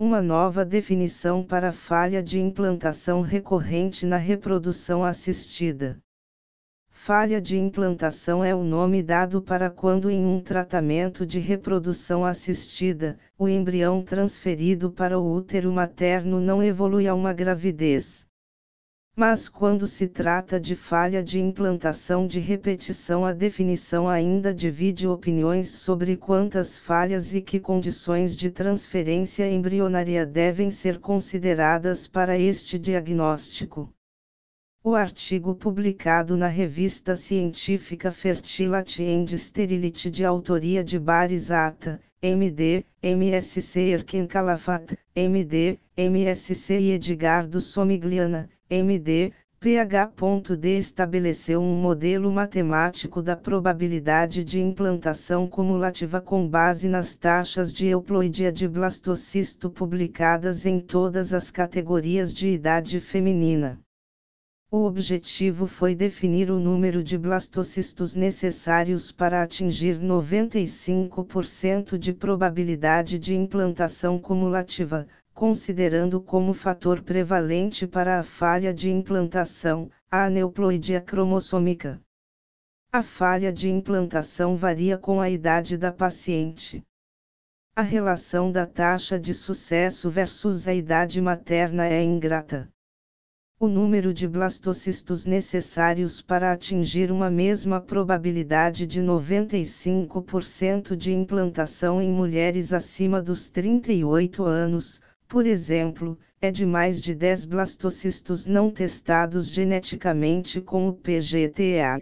Uma nova definição para falha de implantação recorrente na reprodução assistida. Falha de implantação é o nome dado para quando em um tratamento de reprodução assistida, o embrião transferido para o útero materno não evolui a uma gravidez. Mas quando se trata de falha de implantação de repetição, a definição ainda divide opiniões sobre quantas falhas e que condições de transferência embrionária devem ser consideradas para este diagnóstico. O artigo publicado na revista científica Fertility and Sterility de autoria de Barisata, MD, MSc Erken Calafat, MD, MSc e Edgardo Somigliana, MD, PH.D estabeleceu um modelo matemático da probabilidade de implantação cumulativa com base nas taxas de euploidia de blastocisto publicadas em todas as categorias de idade feminina. O objetivo foi definir o número de blastocistos necessários para atingir 95% de probabilidade de implantação cumulativa, considerando como fator prevalente para a falha de implantação, a aneuploidia cromossômica. A falha de implantação varia com a idade da paciente. A relação da taxa de sucesso versus a idade materna é ingrata. O número de blastocistos necessários para atingir uma mesma probabilidade de 95% de implantação em mulheres acima dos 38 anos, por exemplo, é de mais de 10 blastocistos não testados geneticamente com o PGTA.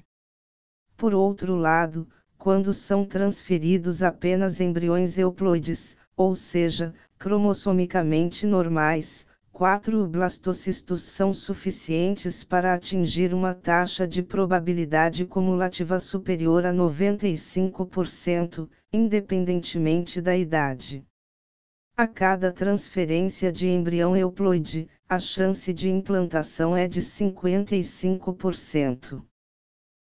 Por outro lado, quando são transferidos apenas embriões euploides, ou seja, cromossomicamente normais, 4 blastocistos são suficientes para atingir uma taxa de probabilidade cumulativa superior a 95%, independentemente da idade. A cada transferência de embrião euploide, a chance de implantação é de 55%.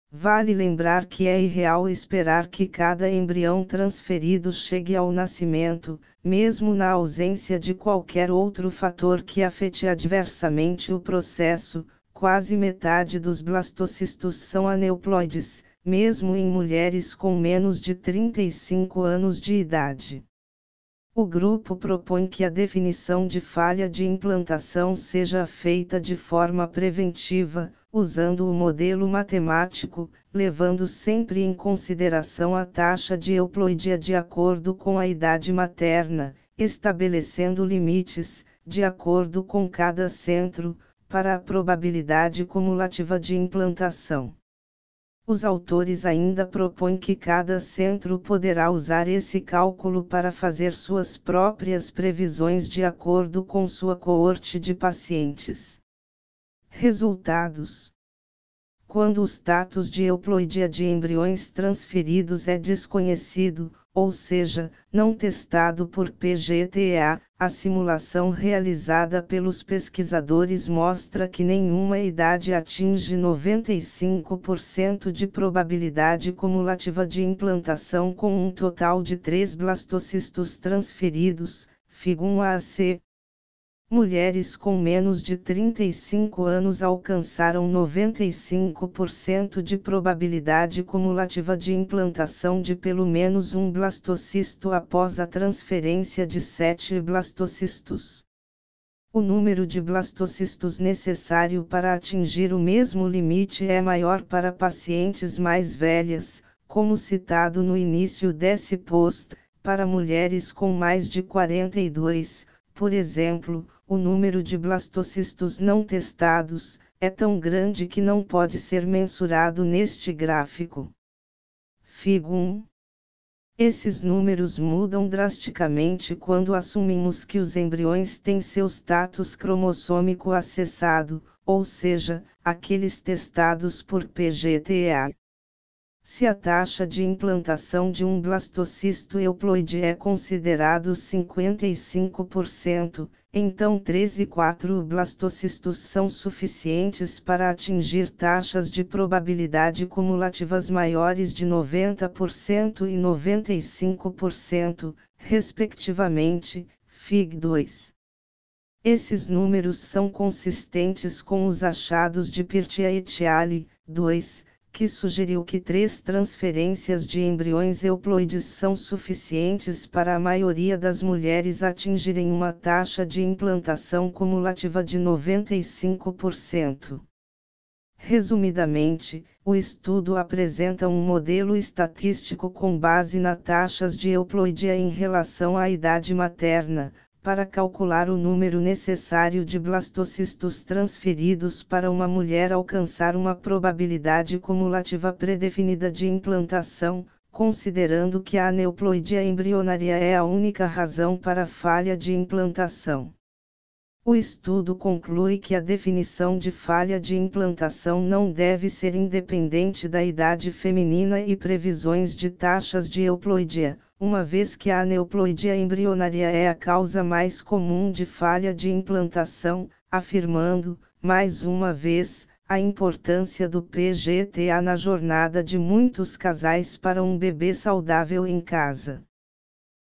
Vale lembrar que é irreal esperar que cada embrião transferido chegue ao nascimento, mesmo na ausência de qualquer outro fator que afete adversamente o processo. Quase metade dos blastocistos são aneuploides, mesmo em mulheres com menos de 35 anos de idade. O grupo propõe que a definição de falha de implantação seja feita de forma preventiva, usando o modelo matemático, levando sempre em consideração a taxa de euploidia de acordo com a idade materna, estabelecendo limites, de acordo com cada centro, para a probabilidade cumulativa de implantação. Os autores ainda propõem que cada centro poderá usar esse cálculo para fazer suas próprias previsões de acordo com sua coorte de pacientes. Resultados: Quando o status de euploidia de embriões transferidos é desconhecido, ou seja, não testado por PGTA, a simulação realizada pelos pesquisadores mostra que nenhuma idade atinge 95% de probabilidade cumulativa de implantação com um total de 3 blastocistos transferidos, FIG 1A a C, mulheres com menos de 35 anos alcançaram 95% de probabilidade cumulativa de implantação de pelo menos um blastocisto após a transferência de 7 blastocistos. O número de blastocistos necessário para atingir o mesmo limite é maior para pacientes mais velhas, como citado no início desse post, para mulheres com mais de 42, por exemplo, o número de blastocistos não testados é tão grande que não pode ser mensurado neste gráfico. Figo 1. Esses números mudam drasticamente quando assumimos que os embriões têm seu status cromossômico acessado, ou seja, aqueles testados por PGTA. Se a taxa de implantação de um blastocisto euploide é considerado 55%, então 13,4 blastocistos são suficientes para atingir taxas de probabilidade cumulativas maiores de 90% e 95%, respectivamente, Fig 2. Esses números são consistentes com os achados de Pirtia et al. 2, que sugeriu que três transferências de embriões euploides são suficientes para a maioria das mulheres atingirem uma taxa de implantação cumulativa de 95%. Resumidamente, o estudo apresenta um modelo estatístico com base na taxas de euploidia em relação à idade materna, para calcular o número necessário de blastocistos transferidos para uma mulher alcançar uma probabilidade cumulativa predefinida de implantação, considerando que a aneuploidia embrionária é a única razão para a falha de implantação. O estudo conclui que a definição de falha de implantação não deve ser independente da idade feminina e previsões de taxas de euploidia, uma vez que a aneuploidia embrionária é a causa mais comum de falha de implantação, afirmando, mais uma vez, a importância do PGTA na jornada de muitos casais para um bebê saudável em casa.